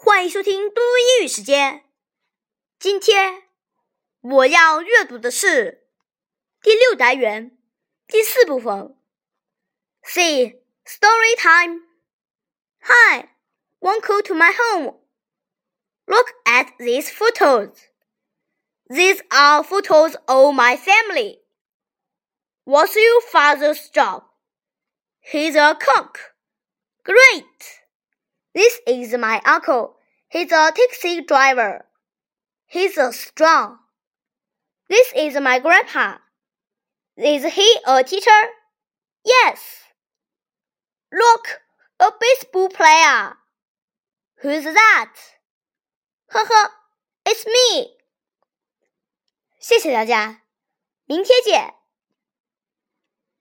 欢迎收听嘟嘟英语时间。今天我要阅读的是第六单元第四部分。See story time. Hi, welcome to my home. Look at these photos. These are photos of my family. What's your father's job? He's a cook. Great. This is my uncle. He's a taxi driver. He's a strong. This is my grandpa. Is he a teacher? Yes. Look, a baseball player. Who's that? Haha, it's me. 谢谢大家，明天见。